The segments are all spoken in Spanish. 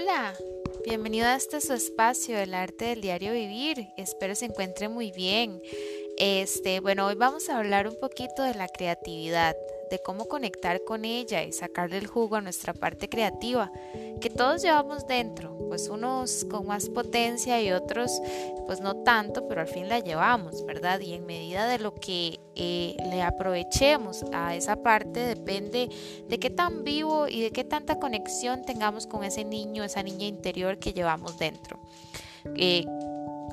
Hola, bienvenido a este su espacio, el arte del diario vivir. Espero se encuentre muy bien. Este, bueno, hoy vamos a hablar un poquito de la creatividad, de cómo conectar con ella y sacarle el jugo a nuestra parte creativa, que todos llevamos dentro, pues unos con más potencia y otros pues no tanto, pero al fin la llevamos, ¿verdad? Y en medida de lo que eh, le aprovechemos a esa parte depende de qué tan vivo y de qué tanta conexión tengamos con ese niño, esa niña interior que llevamos dentro. Eh,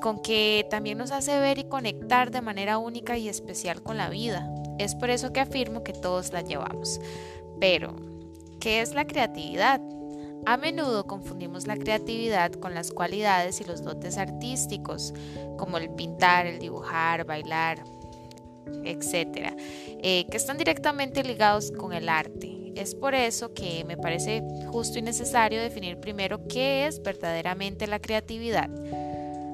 con que también nos hace ver y conectar de manera única y especial con la vida. Es por eso que afirmo que todos la llevamos. Pero, ¿qué es la creatividad? A menudo confundimos la creatividad con las cualidades y los dotes artísticos, como el pintar, el dibujar, bailar, etc., eh, que están directamente ligados con el arte. Es por eso que me parece justo y necesario definir primero qué es verdaderamente la creatividad.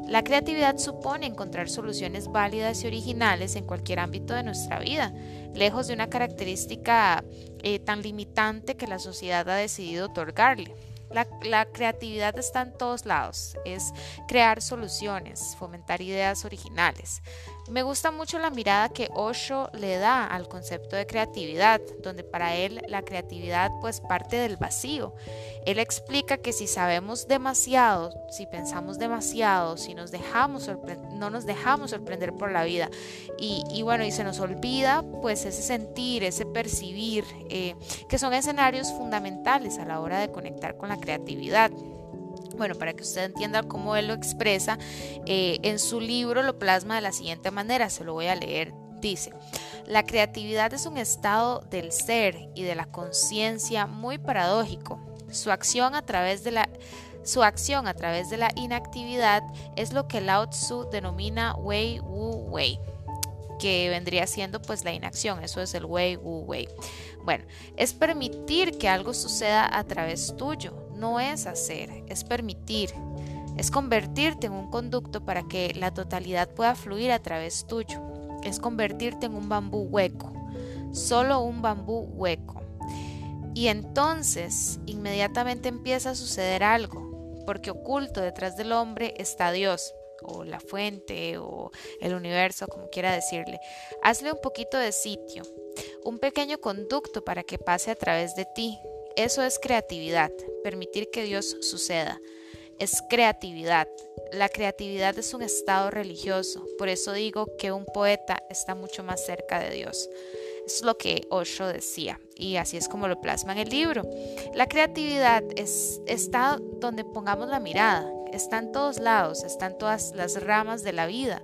La creatividad supone encontrar soluciones válidas y originales en cualquier ámbito de nuestra vida, lejos de una característica eh, tan limitante que la sociedad ha decidido otorgarle. La, creatividad está en todos lados, es crear soluciones, fomentar ideas originales. Me gusta mucho la mirada que Osho le da al concepto de creatividad, donde para él la creatividad pues parte del vacío. Él explica que si sabemos demasiado, si pensamos demasiado, si nos dejamos no nos dejamos sorprender por la vida y, bueno, y se nos olvida pues ese sentir, ese percibir, eh, que son escenarios fundamentales a la hora de conectar con la creatividad. Bueno, para que usted entienda cómo él lo expresa, eh, en su libro lo plasma de la siguiente manera, se lo voy a leer. Dice, la creatividad es un estado del ser y de la conciencia muy paradójico. Su acción a través de la su acción a través de la inactividad es lo que Lao Tzu denomina Wei Wu Wei, que vendría siendo pues la inacción, eso es el Wei Wu Wei. Bueno, es permitir que algo suceda a través tuyo, no es hacer, es permitir, es convertirte en un conducto para que la totalidad pueda fluir a través tuyo, es convertirte en un bambú hueco, solo un bambú hueco. Y entonces inmediatamente empieza a suceder algo, porque oculto detrás del hombre está Dios, o la fuente, o el universo, como quiera decirle. Hazle un poquito de sitio, un pequeño conducto para que pase a través de ti, eso es creatividad, permitir que Dios suceda. Es creatividad. La creatividad es un estado religioso, por eso digo que un poeta está mucho más cerca de Dios. Es lo que Osho decía y así es como lo plasma en el libro. La creatividad es, está donde pongamos la mirada, está en todos lados, está en todas las ramas de la vida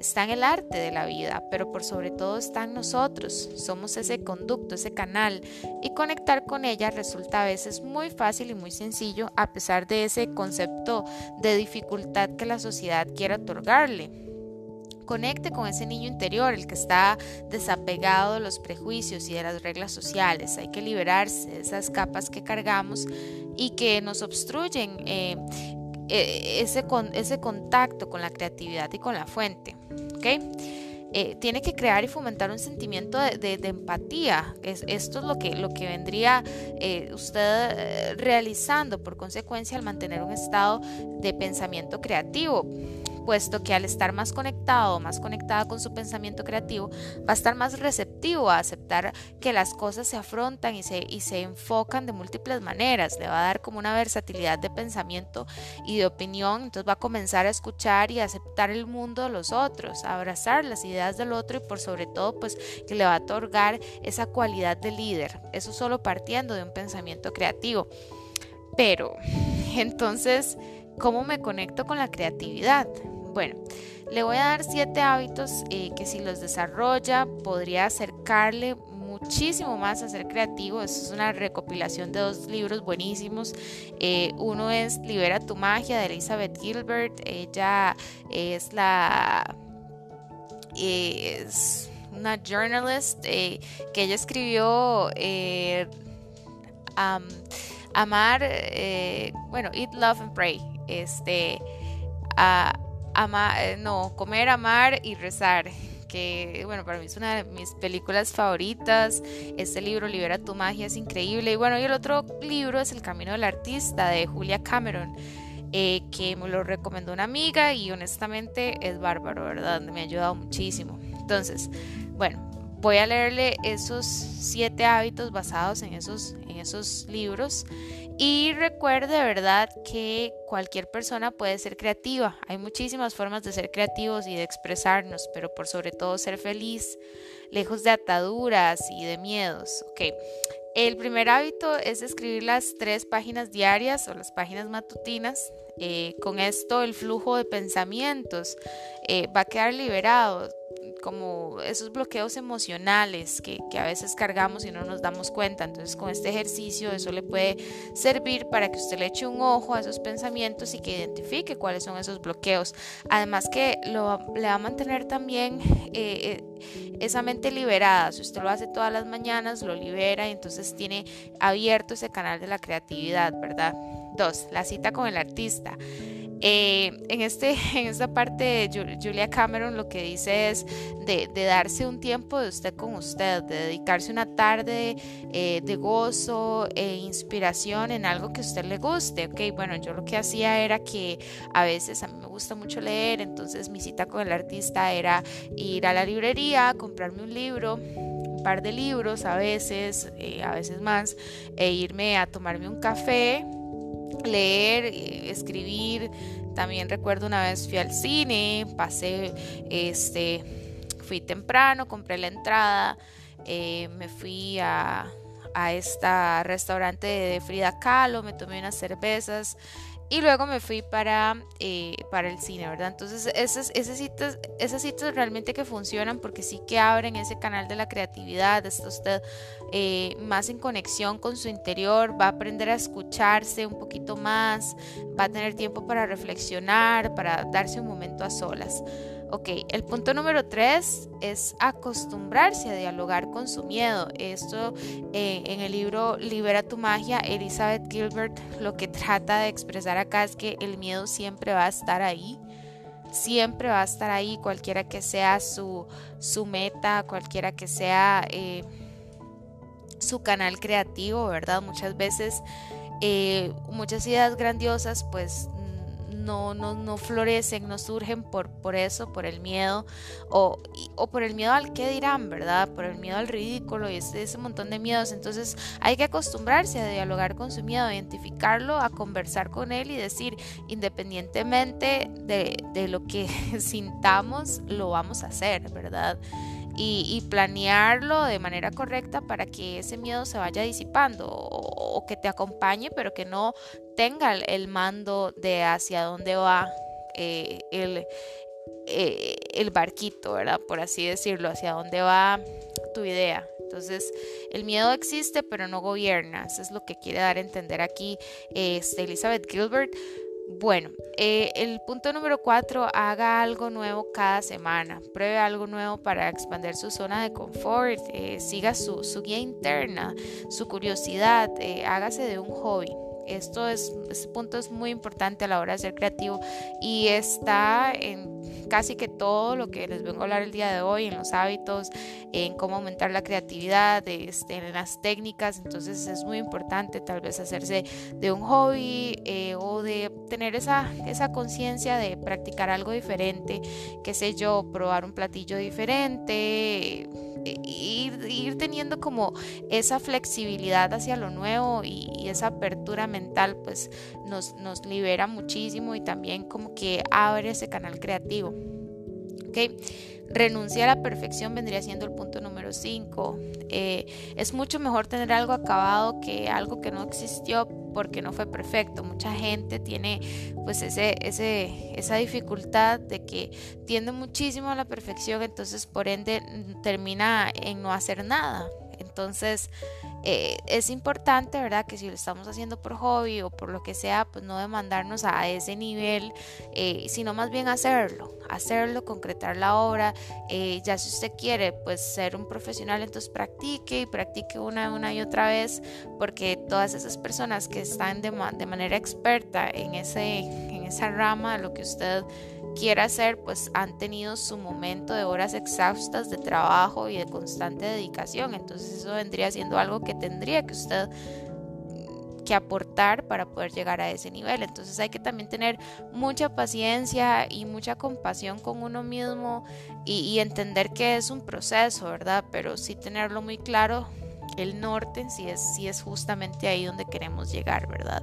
está en el arte de la vida, pero por sobre todo está en nosotros. Somos ese conducto, ese canal y conectar con ella resulta a veces muy fácil y muy sencillo a pesar de ese concepto de dificultad que la sociedad quiere otorgarle. Conecte con ese niño interior, el que está desapegado de los prejuicios y de las reglas sociales. Hay que liberarse de esas capas que cargamos y que nos obstruyen eh, eh, ese, ese contacto con la creatividad y con la fuente. Eh, tiene que crear y fomentar un sentimiento de, empatía. esto es lo que, lo que vendría eh, usted realizando por consecuencia al mantener un estado de pensamiento creativo puesto que al estar más conectado, más conectada con su pensamiento creativo, va a estar más receptivo a aceptar que las cosas se afrontan y se, y se enfocan de múltiples maneras, le va a dar como una versatilidad de pensamiento y de opinión, entonces va a comenzar a escuchar y a aceptar el mundo de los otros, a abrazar las ideas del otro y por sobre todo pues que le va a otorgar esa cualidad de líder, eso solo partiendo de un pensamiento creativo. Pero, entonces, ¿cómo me conecto con la creatividad? Bueno, le voy a dar siete hábitos eh, que si los desarrolla podría acercarle muchísimo más a ser creativo. Esto es una recopilación de dos libros buenísimos. Eh, uno es Libera tu magia de Elizabeth Gilbert. Ella es la... es una journalist eh, que ella escribió Amar, bueno, Eat, Love and Pray. Este, eh, no, comer, amar y rezar, que bueno, para mí es una de mis películas favoritas. Este libro, Libera tu magia, es increíble. Y bueno, y el otro libro es El Camino del Artista de Julia Cameron. Eh, que me lo recomendó una amiga y honestamente es bárbaro, ¿verdad? Me ha ayudado muchísimo. Entonces, bueno, voy a leerle esos siete hábitos basados en esos, en esos libros y recuerde, ¿verdad?, que cualquier persona puede ser creativa. Hay muchísimas formas de ser creativos y de expresarnos, pero por sobre todo ser feliz, lejos de ataduras y de miedos. Ok. El primer hábito es escribir las tres páginas diarias o las páginas matutinas. Eh, con esto el flujo de pensamientos eh, va a quedar liberado como esos bloqueos emocionales que, a veces cargamos y no nos damos cuenta. Entonces con este ejercicio eso le puede servir para que usted le eche un ojo a esos pensamientos y que identifique cuáles son esos bloqueos. Además que lo, le va a mantener también eh, eh, esa mente liberada. Si usted lo hace todas las mañanas, lo libera y entonces tiene abierto ese canal de la creatividad, ¿verdad? Dos, la cita con el artista. Eh, en, este, en esta parte, Julia Cameron lo que dice es de, darse un tiempo de usted con usted, de dedicarse una tarde eh, de gozo e inspiración en algo que a usted le guste. Ok, bueno, yo lo que hacía era que a veces a mí me gusta mucho leer, entonces mi cita con el artista era ir a la librería, comprarme un libro un par de libros a veces, eh, a veces más, e irme a tomarme un café leer, eh, escribir. También recuerdo una vez fui al cine, pasé, este, fui temprano, compré la entrada, eh, me fui a, a este restaurante de Frida Kahlo, me tomé unas cervezas y luego me fui para, eh, para el cine, ¿verdad? Entonces, esas, citas, esas citas realmente que funcionan porque sí que abren ese canal de la creatividad, está usted eh, más en conexión con su interior, va a aprender a escucharse un poquito más, va a tener tiempo para reflexionar, para darse un momento a solas. Ok, el punto número tres es acostumbrarse a dialogar con su miedo. Esto eh, en el libro Libera tu magia, Elizabeth Gilbert lo que trata de expresar acá es que el miedo siempre va a estar ahí. Siempre va a estar ahí, cualquiera que sea su, su meta, cualquiera que sea eh, su canal creativo, ¿verdad? Muchas veces eh, muchas ideas grandiosas pues no, no, no florecen, no surgen por, por eso, por el miedo, o, o por el miedo al que dirán, ¿verdad? Por el miedo al ridículo y ese, ese montón de miedos. Entonces hay que acostumbrarse a dialogar con su miedo, a identificarlo, a conversar con él y decir, independientemente de, de lo que sintamos, lo vamos a hacer, ¿verdad? Y, planearlo de manera correcta para que ese miedo se vaya disipando o, que te acompañe, pero que no tenga el mando de hacia dónde va eh, el, eh, el barquito, ¿verdad? Por así decirlo, hacia dónde va tu idea. Entonces, el miedo existe, pero no gobierna. Eso es lo que quiere dar a entender aquí este, Elizabeth Gilbert. Bueno, eh, el punto número cuatro, haga algo nuevo cada semana, pruebe algo nuevo para expandir su zona de confort, eh, siga su, guía interna, su curiosidad, eh, hágase de un hobby. Esto es, este punto es muy importante a la hora de ser creativo y está en casi que todo lo que les vengo a hablar el día de hoy, en los hábitos, en cómo aumentar la creatividad, este, en las técnicas. Entonces es muy importante tal vez hacerse de un hobby eh, o de tener esa, esa conciencia de practicar algo diferente, qué sé yo, probar un platillo diferente ir, teniendo como esa flexibilidad hacia lo nuevo y, esa apertura mental pues nos, nos libera muchísimo y también como que abre ese canal creativo. ¿okay? Renunciar a la perfección vendría siendo el punto número 5. Eh, es mucho mejor tener algo acabado que algo que no existió porque no fue perfecto. Mucha gente tiene pues ese, ese, esa dificultad de que tiende muchísimo a la perfección, entonces por ende termina en no hacer nada. Entonces, eh, es importante, ¿verdad? Que si lo estamos haciendo por hobby o por lo que sea, pues no demandarnos a ese nivel, eh, sino más bien hacerlo, hacerlo, concretar la obra. Eh, ya si usted quiere, pues ser un profesional, entonces practique y practique una, y otra vez, porque todas esas personas que están de, de manera experta en, ese, en esa rama, lo que usted quiera hacer, pues han tenido su momento de horas exhaustas de trabajo y de constante dedicación. Entonces eso vendría siendo algo que tendría que usted que aportar para poder llegar a ese nivel. Entonces hay que también tener mucha paciencia y mucha compasión con uno mismo y, entender que es un proceso, ¿verdad? Pero sí tenerlo muy claro, el norte, si es, si es justamente ahí donde queremos llegar, ¿verdad?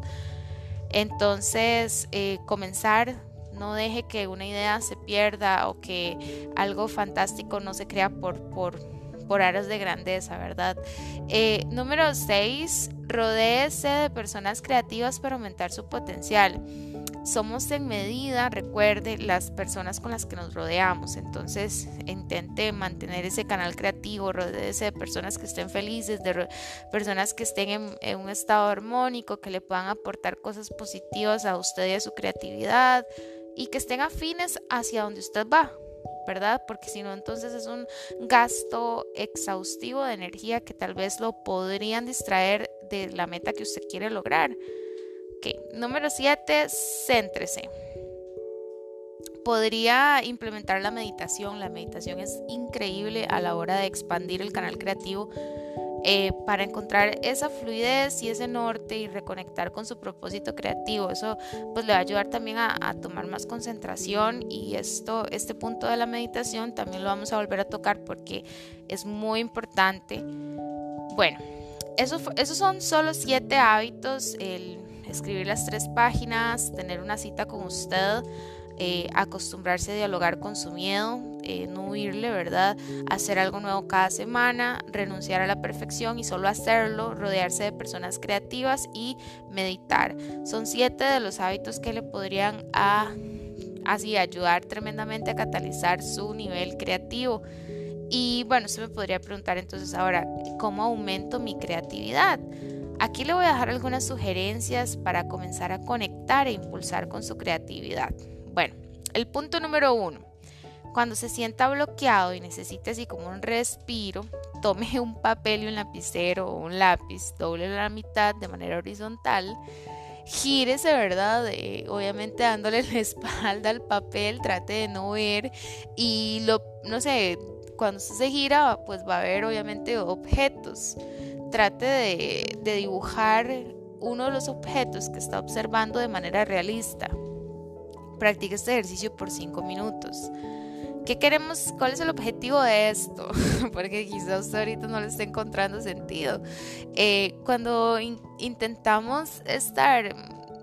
Entonces, eh, comenzar no deje que una idea se pierda o que algo fantástico no se crea por, por, por aras de grandeza, ¿verdad? Eh, número 6, rodéese de personas creativas para aumentar su potencial. Somos en medida, recuerde, las personas con las que nos rodeamos. Entonces, intente mantener ese canal creativo, rodéese de personas que estén felices, de personas que estén en, en un estado armónico, que le puedan aportar cosas positivas a usted y a su creatividad y que estén afines hacia donde usted va, ¿verdad? Porque si no, entonces es un gasto exhaustivo de energía que tal vez lo podrían distraer de la meta que usted quiere lograr. Ok, número 7, céntrese. Podría implementar la meditación. La meditación es increíble a la hora de expandir el canal creativo eh, para encontrar esa fluidez y ese norte y reconectar con su propósito creativo. Eso pues le va a ayudar también a, tomar más concentración y esto, este punto de la meditación también lo vamos a volver a tocar porque es muy importante. Bueno, eso, esos son solo siete hábitos, el escribir las tres páginas, tener una cita con usted, eh, acostumbrarse a dialogar con su miedo, eh, no huirle, ¿verdad? Hacer algo nuevo cada semana, renunciar a la perfección y solo hacerlo, rodearse de personas creativas y meditar. Son siete de los hábitos que le podrían así ayudar tremendamente a catalizar su nivel creativo. Y bueno, se me podría preguntar entonces ahora, ¿cómo aumento mi creatividad? Aquí le voy a dejar algunas sugerencias para comenzar a conectar e impulsar con su creatividad. Bueno, el punto número uno. Cuando se sienta bloqueado y necesite así como un respiro, tome un papel y un lapicero o un lápiz, doble la mitad de manera horizontal, gírese, ¿verdad? obviamente dándole la espalda al papel, trate de no ver y lo, no sé, cuando se gira, pues va a ver obviamente objetos. Trate de dibujar uno de los objetos que está observando de manera realista. Practique este ejercicio por 5 minutos. ¿Qué queremos? ¿Cuál es el objetivo de esto? Porque quizás usted ahorita no le esté encontrando sentido. Eh, cuando intentamos estar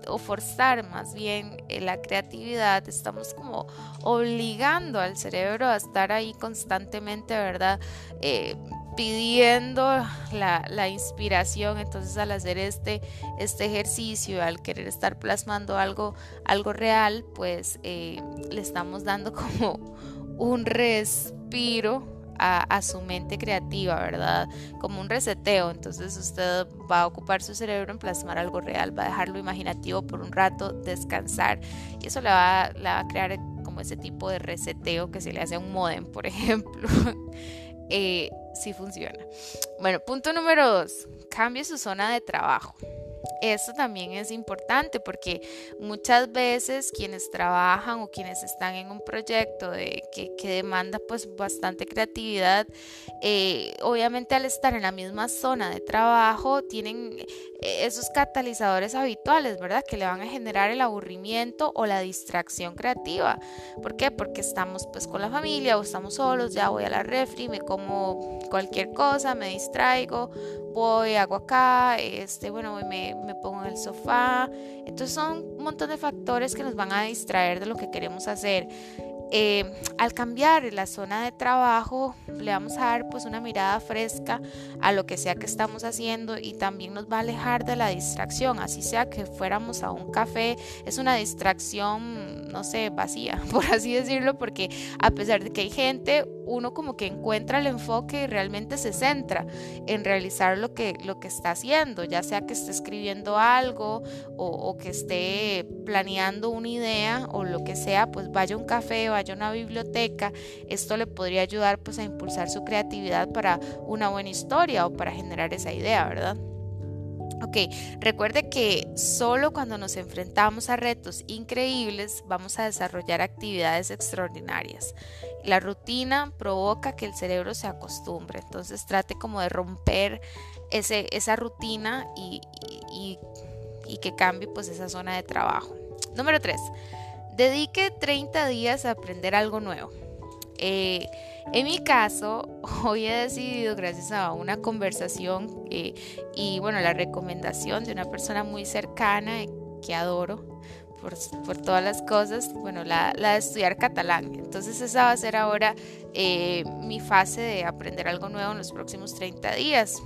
o forzar más bien eh, la creatividad, estamos como obligando al cerebro a estar ahí constantemente, ¿verdad? Eh, pidiendo la, inspiración. Entonces al hacer este, este ejercicio, al querer estar plasmando algo, algo real, pues eh, le estamos dando como un respiro a, a, su mente creativa, ¿verdad? Como un reseteo. Entonces usted va a ocupar su cerebro en plasmar algo real, va a dejarlo imaginativo por un rato, descansar. Y eso le va, le va a crear como ese tipo de reseteo que se le hace a un modem, por ejemplo. Eh, sí funciona. Bueno, punto número dos, cambie su zona de trabajo. Esto también es importante porque muchas veces quienes trabajan o quienes están en un proyecto de, que, demanda pues bastante creatividad, eh, obviamente al estar en la misma zona de trabajo tienen eh, esos catalizadores habituales, ¿verdad? Que le van a generar el aburrimiento o la distracción creativa. ¿Por qué? Porque estamos pues con la familia o estamos solos, ya voy a la refri, me como cualquier cosa, me distraigo, voy, hago acá, este, bueno, me, me pongo en el sofá. Entonces son un montón de factores que nos van a distraer de lo que queremos hacer. Eh, al cambiar la zona de trabajo le vamos a dar pues una mirada fresca a lo que sea que estamos haciendo y también nos va a alejar de la distracción así sea que fuéramos a un café es una distracción no sé vacía por así decirlo porque a pesar de que hay gente uno como que encuentra el enfoque y realmente se centra en realizar lo que, lo que está haciendo, ya sea que esté escribiendo algo o, o, que esté planeando una idea o lo que sea, pues vaya a un café, vaya a una biblioteca, esto le podría ayudar pues a impulsar su creatividad para una buena historia o para generar esa idea, ¿verdad? Ok, recuerde que solo cuando nos enfrentamos a retos increíbles vamos a desarrollar actividades extraordinarias. La rutina provoca que el cerebro se acostumbre, entonces trate como de romper ese, esa rutina y, y, que cambie pues esa zona de trabajo. Número 3. Dedique 30 días a aprender algo nuevo. Eh, en mi caso, hoy he decidido, gracias a una conversación eh, y bueno, la recomendación de una persona muy cercana que adoro por, todas las cosas, bueno, la, de estudiar catalán. Entonces esa va a ser ahora eh, mi fase de aprender algo nuevo en los próximos 30 días.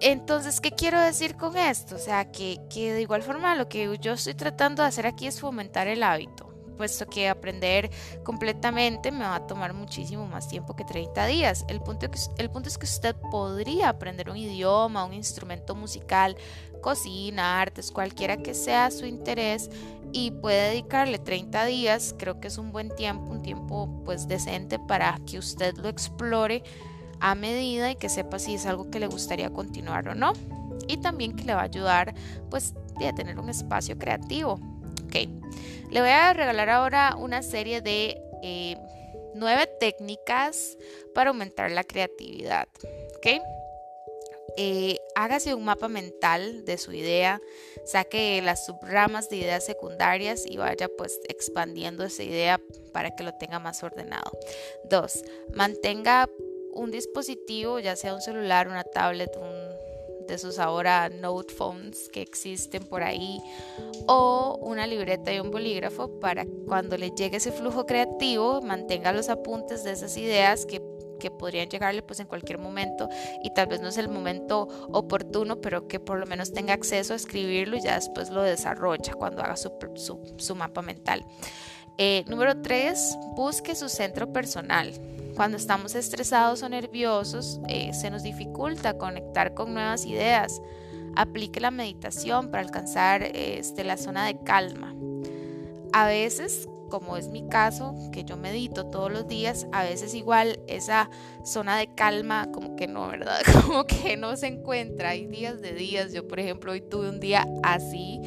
entonces, ¿qué quiero decir con esto? O sea, que de igual forma lo que yo estoy tratando de hacer aquí es fomentar el hábito puesto que aprender completamente me va a tomar muchísimo más tiempo que 30 días. El punto, el punto es que usted podría aprender un idioma, un instrumento musical, cocina, artes, cualquiera que sea su interés y puede dedicarle 30 días, creo que es un buen tiempo, un tiempo pues decente para que usted lo explore a medida y que sepa si es algo que le gustaría continuar o no. Y también que le va a ayudar pues a tener un espacio creativo. Ok, le voy a regalar ahora una serie de eh, nueve técnicas para aumentar la creatividad. ¿Ok? Eh, hágase un mapa mental de su idea, saque las subramas de ideas secundarias y vaya pues expandiendo esa idea para que lo tenga más ordenado. Dos, mantenga un dispositivo, ya sea un celular, una tablet, un de esos ahora note phones que existen por ahí o una libreta y un bolígrafo para cuando le llegue ese flujo creativo mantenga los apuntes de esas ideas que que podrían llegarle pues en cualquier momento y tal vez no es el momento oportuno, pero que por lo menos tenga acceso a escribirlo y ya después lo desarrolla cuando haga su, su, mapa mental. Eh, número 3, busque su centro personal. Cuando estamos estresados o nerviosos, eh, se nos dificulta conectar con nuevas ideas. Aplique la meditación para alcanzar este, la zona de calma. A veces, como es mi caso, que yo medito todos los días, a veces igual esa zona de calma como que no, ¿verdad? Como que no se encuentra. Hay días de días. Yo, por ejemplo, hoy tuve un día así.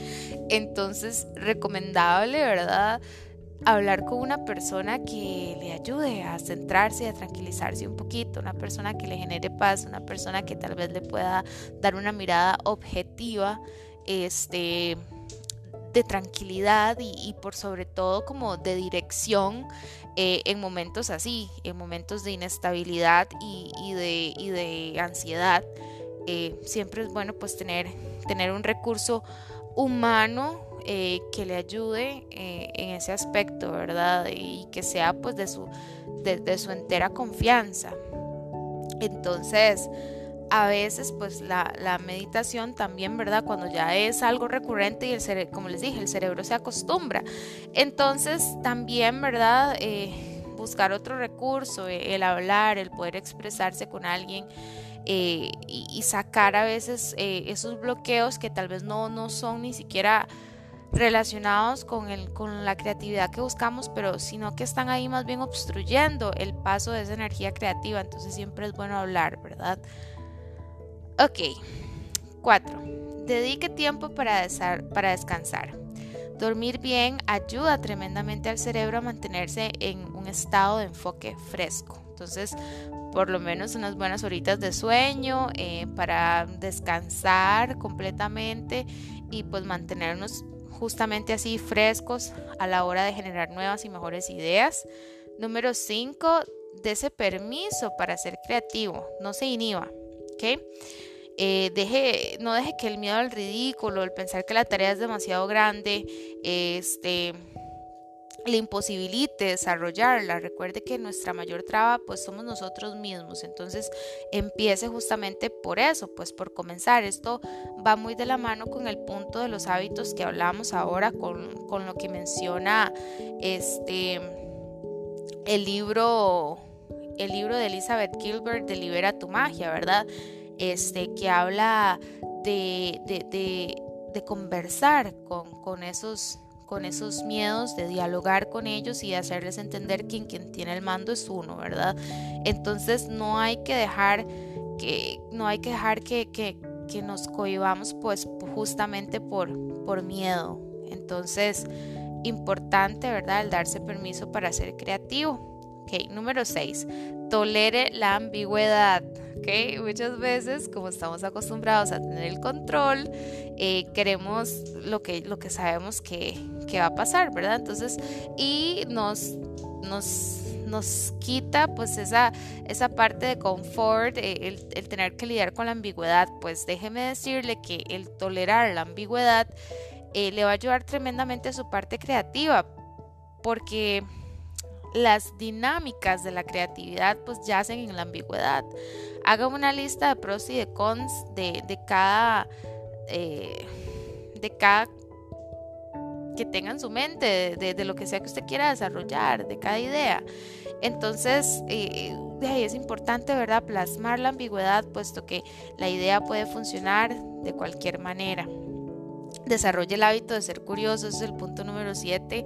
Entonces, recomendable, ¿verdad? Hablar con una persona que le ayude a centrarse y a tranquilizarse un poquito, una persona que le genere paz, una persona que tal vez le pueda dar una mirada objetiva, este de tranquilidad y, por sobre todo como de dirección eh, en momentos así, en momentos de inestabilidad y, de, de, ansiedad. Eh, siempre es bueno pues tener, tener un recurso humano eh, que le ayude eh, en ese aspecto, ¿verdad? Y que sea pues de su, de, su entera confianza. Entonces, a veces pues la, la, meditación también, ¿verdad? Cuando ya es algo recurrente y el cerebro, como les dije, el cerebro se acostumbra. Entonces también, ¿verdad? Eh, buscar otro recurso, el hablar, el poder expresarse con alguien. Y, y, sacar a veces esos bloqueos que tal vez no, no son ni siquiera relacionados con, el, con la creatividad que buscamos, pero sino que están ahí más bien obstruyendo el paso de esa energía creativa. Entonces siempre es bueno hablar, ¿verdad? Ok. 4. Dedique tiempo para, para descansar. Dormir bien ayuda tremendamente al cerebro a mantenerse en un estado de enfoque fresco. Entonces, por lo menos unas buenas horitas de sueño eh, para descansar completamente y pues mantenernos justamente así frescos a la hora de generar nuevas y mejores ideas. Número 5, ese permiso para ser creativo, no se inhiba, ¿ok? Eh, deje, no deje que el miedo al ridículo, el pensar que la tarea es demasiado grande, este, le imposibilite desarrollarla. Recuerde que nuestra mayor traba pues somos nosotros mismos. Entonces empiece justamente por eso, pues por comenzar. Esto va muy de la mano con el punto de los hábitos que hablamos ahora, con, con lo que menciona este el libro, el libro de Elizabeth Gilbert de Libera tu magia, ¿verdad? Este, que habla de, de, de, de conversar con, con esos con esos miedos, de dialogar con ellos y de hacerles entender que quien tiene el mando es uno, ¿verdad? Entonces no hay que dejar que no hay que dejar que, que, que nos cohibamos pues justamente por, por miedo. Entonces, importante, ¿verdad? El darse permiso para ser creativo. Número 6. Tolere la ambigüedad. Ok, muchas veces, como estamos acostumbrados a tener el control, eh, queremos lo que, lo que sabemos que, que, va a pasar, ¿verdad? Entonces, y nos, nos nos quita pues esa, esa parte de confort, eh, el, el, tener que lidiar con la ambigüedad, pues déjeme decirle que el tolerar la ambigüedad eh, le va a ayudar tremendamente a su parte creativa, porque las dinámicas de la creatividad pues yacen en la ambigüedad. Haga una lista de pros y de cons de, de cada... Eh, de cada que tenga en su mente, de, de, lo que sea que usted quiera desarrollar, de cada idea. Entonces, eh, es importante, ¿verdad?, plasmar la ambigüedad, puesto que la idea puede funcionar de cualquier manera. Desarrolle el hábito de ser curioso, ese es el punto número 7.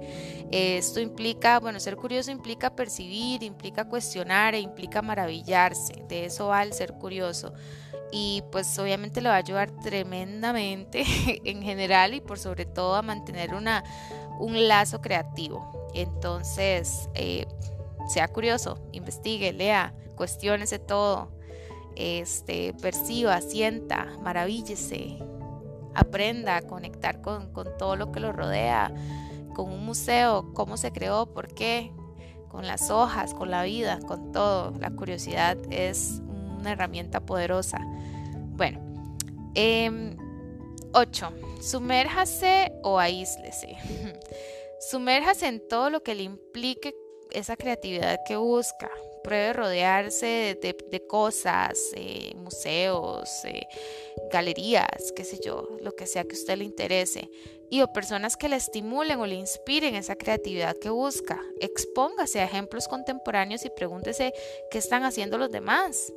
esto implica, bueno, ser curioso implica percibir, implica cuestionar e implica maravillarse. De eso va el ser curioso. Y pues obviamente le va a ayudar tremendamente en general y por sobre todo a mantener una, un lazo creativo. Entonces, eh, sea curioso, investigue, lea, cuestiónese todo, este, perciba, sienta, maravíllese, aprenda a conectar con, con todo lo que lo rodea, con un museo, cómo se creó, por qué, con las hojas, con la vida, con todo. La curiosidad es una herramienta poderosa. Bueno, 8. Em, sumérjase o aíslese. Sumérjase en todo lo que le implique esa creatividad que busca. Pruebe rodearse de, cosas, eh, museos, eh, galerías, qué sé yo, lo que sea que a usted le interese. Y o personas que le estimulen o le inspiren esa creatividad que busca. Expóngase a ejemplos contemporáneos y pregúntese qué están haciendo los demás.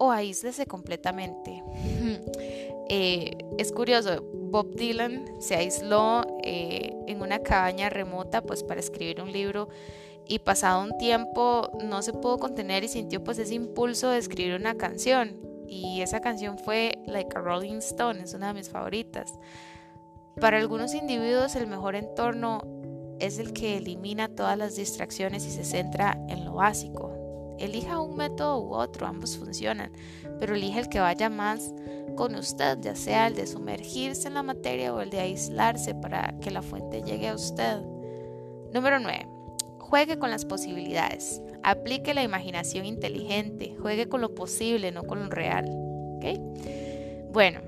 O aíslese completamente. Eh, es curioso, Bob Dylan se aisló en una cabaña remota pues para escribir un libro y pasado un tiempo no se pudo contener y sintió pues ese impulso de escribir una canción y esa canción fue Like a Rolling Stone, es una de mis favoritas. Para algunos individuos el mejor entorno es el que elimina todas las distracciones y se centra en lo básico. Elija un método u otro, ambos funcionan, pero elige el que vaya más con usted, ya sea el de sumergirse en la materia o el de aislarse para que la fuente llegue a usted. Número 9. Juegue con las posibilidades. Aplique la imaginación inteligente. Juegue con lo posible, no con lo real. Bueno,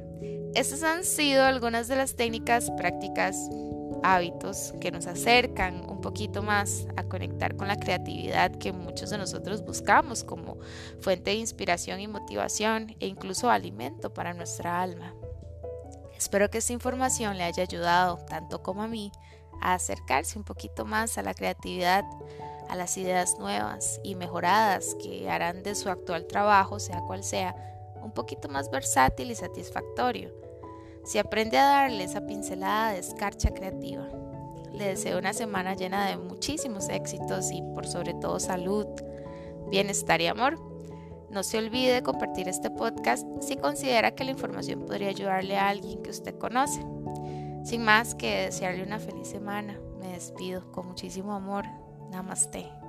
estas han sido algunas de las técnicas, prácticas, hábitos que nos acercan un poquito más a conectar con la creatividad que muchos de nosotros buscamos como fuente de inspiración y motivación e incluso alimento para nuestra alma. Espero que esta información le haya ayudado tanto como a mí a acercarse un poquito más a la creatividad, a las ideas nuevas y mejoradas que harán de su actual trabajo, sea cual sea, un poquito más versátil y satisfactorio. Si aprende a darle esa pincelada de escarcha creativa. Le deseo una semana llena de muchísimos éxitos y por sobre todo salud, bienestar y amor. No se olvide de compartir este podcast si considera que la información podría ayudarle a alguien que usted conoce. Sin más que desearle una feliz semana, me despido con muchísimo amor. Namaste.